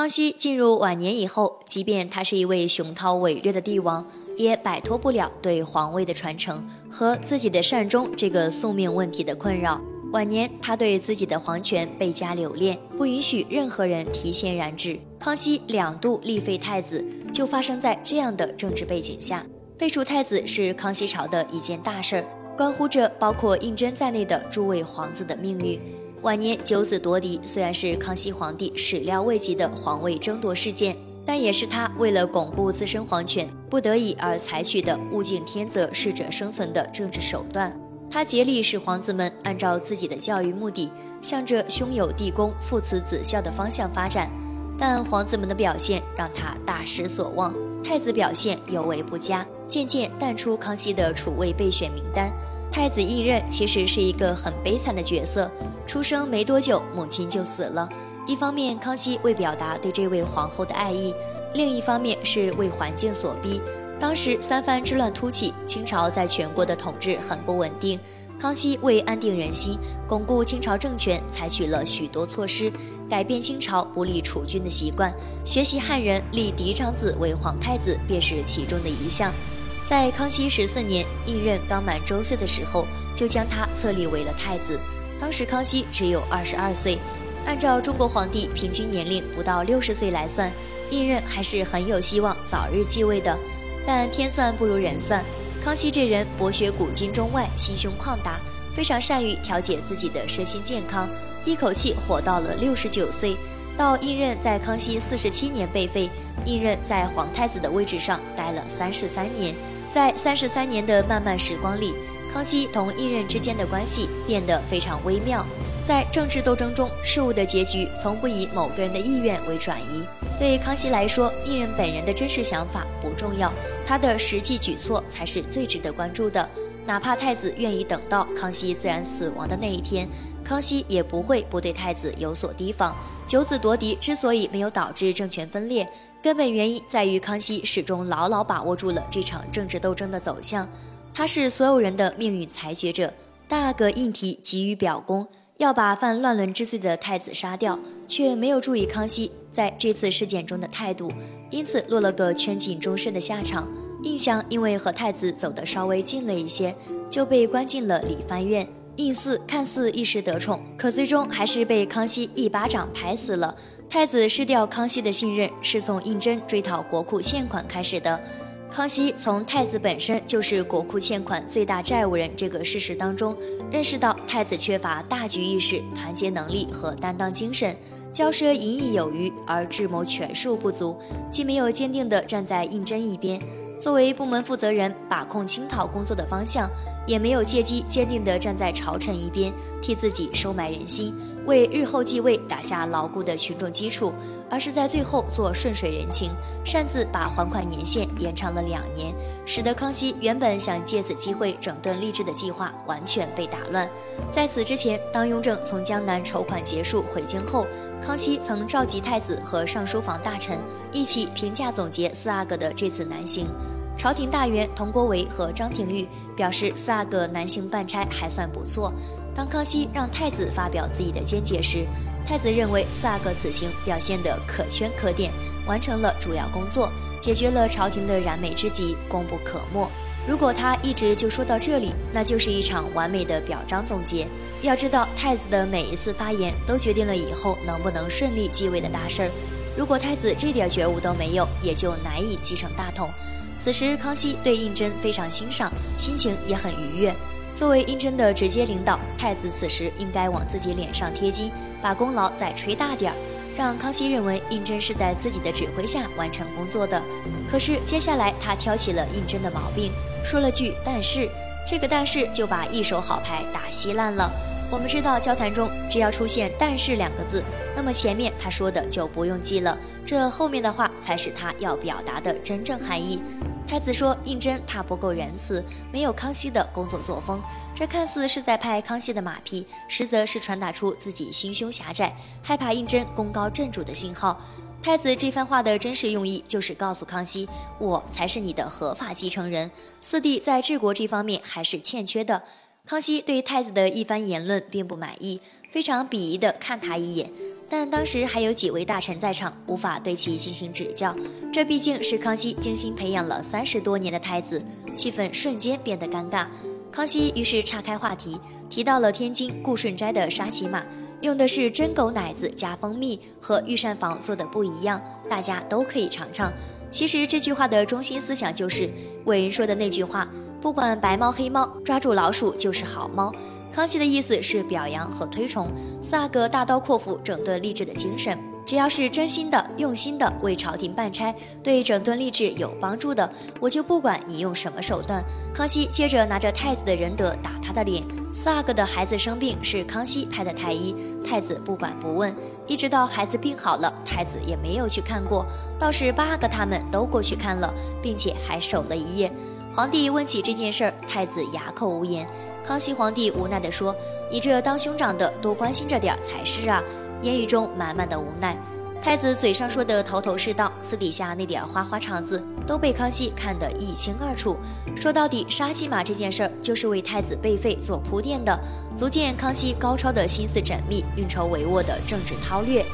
康熙进入晚年以后，即便他是一位雄韬伟略的帝王，也摆脱不了对皇位的传承和自己的善终这个宿命问题的困扰。晚年，他对自己的皇权倍加留恋，不允许任何人提前染指。康熙两度立废太子，就发生在这样的政治背景下。废除太子是康熙朝的一件大事儿，关乎着包括胤禛在内的诸位皇子的命运。晚年九子夺嫡，虽然是康熙皇帝始料未及的皇位争夺事件，但也是他为了巩固自身皇权，不得已而采取的物竞天择、适者生存的政治手段。他竭力使皇子们按照自己的教育目的，向着兄友弟恭、父慈子孝的方向发展，但皇子们的表现让他大失所望。太子表现尤为不佳，渐渐淡出康熙的储位备选名单。太子胤禛其实是一个很悲惨的角色，出生没多久，母亲就死了。一方面，康熙为表达对这位皇后的爱意；另一方面是为环境所逼。当时三藩之乱突起，清朝在全国的统治很不稳定。康熙为安定人心，巩固清朝政权，采取了许多措施，改变清朝不利储君的习惯。学习汉人立嫡长子为皇太子，便是其中的一项。在康熙十四年，胤禛刚满周岁的时候，就将他册立为了太子。当时康熙只有二十二岁，按照中国皇帝平均年龄不到六十岁来算，胤禛还是很有希望早日继位的。但天算不如人算，康熙这人博学古今中外，心胸旷达，非常善于调节自己的身心健康，一口气活到了六十九岁。到胤禛在康熙四十七年被废，胤禛在皇太子的位置上待了三十三年。在三十三年的漫漫时光里，康熙同胤禛之间的关系变得非常微妙。在政治斗争中，事物的结局从不以某个人的意愿为转移。对康熙来说，胤禛本人的真实想法不重要，他的实际举措才是最值得关注的。哪怕太子愿意等到康熙自然死亡的那一天，康熙也不会不对太子有所提防。九子夺嫡之所以没有导致政权分裂，根本原因在于康熙始终牢牢把握住了这场政治斗争的走向。他是所有人的命运裁决者。大阿哥胤禔急于表功。要把犯乱伦之罪的太子杀掉，却没有注意康熙在这次事件中的态度，因此落了个圈禁终身的下场。胤祥因为和太子走得稍微近了一些，就被关进了理藩院。胤祀看似一时得宠，可最终还是被康熙一巴掌拍死了。太子失掉康熙的信任，是从胤禛追讨国库欠款开始的。康熙从太子本身就是国库欠款最大债务人这个事实当中，认识到太子缺乏大局意识、团结能力和担当精神，骄奢淫逸有余，而智谋权术不足，既没有坚定地站在胤禛一边，作为部门负责人把控清讨工作的方向，也没有借机坚定地站在朝臣一边，替自己收买人心。为日后继位打下牢固的群众基础，而是在最后做顺水人情，擅自把还款年限延长了两年，使得康熙原本想借此机会整顿吏治的计划完全被打乱。在此之前，当雍正从江南筹款结束回京后，康熙曾召集太子和尚书房大臣一起评价总结四阿哥的这次南行。朝廷大员佟国维和张廷玉表示，四阿哥南行办差还算不错。当康熙让太子发表自己的见解时，太子认为四阿哥此行表现得可圈可点，完成了主要工作，解决了朝廷的燃眉之急，功不可没。如果他一直就说到这里，那就是一场完美的表彰总结。要知道，太子的每一次发言都决定了以后能不能顺利继位的大事儿。如果太子这点觉悟都没有，也就难以继承大统。此时，康熙对胤禛非常欣赏，心情也很愉悦。作为胤禛的直接领导，太子此时应该往自己脸上贴金，把功劳再吹大点儿，让康熙认为胤禛是在自己的指挥下完成工作的。可是接下来他挑起了胤禛的毛病，说了句“但是”，这个“但是”就把一手好牌打稀烂了。我们知道交谈中只要出现“但是”两个字，那么前面他说的就不用记了，这后面的话才是他要表达的真正含义。太子说：“胤禛他不够仁慈，没有康熙的工作作风。这看似是在拍康熙的马屁，实则是传达出自己心胸狭窄，害怕胤禛功高震主的信号。太子这番话的真实用意，就是告诉康熙，我才是你的合法继承人。四弟在治国这方面还是欠缺的。”康熙对太子的一番言论并不满意，非常鄙夷地看他一眼。但当时还有几位大臣在场，无法对其进行指教。这毕竟是康熙精心培养了三十多年的太子，气氛瞬间变得尴尬。康熙于是岔开话题，提到了天津顾顺斋的沙琪玛，用的是真狗奶子加蜂蜜，和御膳房做的不一样，大家都可以尝尝。其实这句话的中心思想就是伟人说的那句话：不管白猫黑猫，抓住老鼠就是好猫。康熙的意思是表扬和推崇四阿哥大刀阔斧整顿吏治的精神。只要是真心的、用心的为朝廷办差，对整顿吏治有帮助的，我就不管你用什么手段。康熙接着拿着太子的仁德打他的脸。四阿哥的孩子生病，是康熙派的太医，太子不管不问，一直到孩子病好了，太子也没有去看过。倒是八阿哥他们都过去看了，并且还守了一夜。皇帝问起这件事儿，太子哑口无言。康熙皇帝无奈地说：“你这当兄长的多关心着点儿才是啊！”言语中满满的无奈。太子嘴上说的头头是道，私底下那点花花肠子都被康熙看得一清二楚。说到底，杀鸡马这件事儿就是为太子被废做铺垫的，足见康熙高超的心思缜密、运筹帷幄的政治韬略。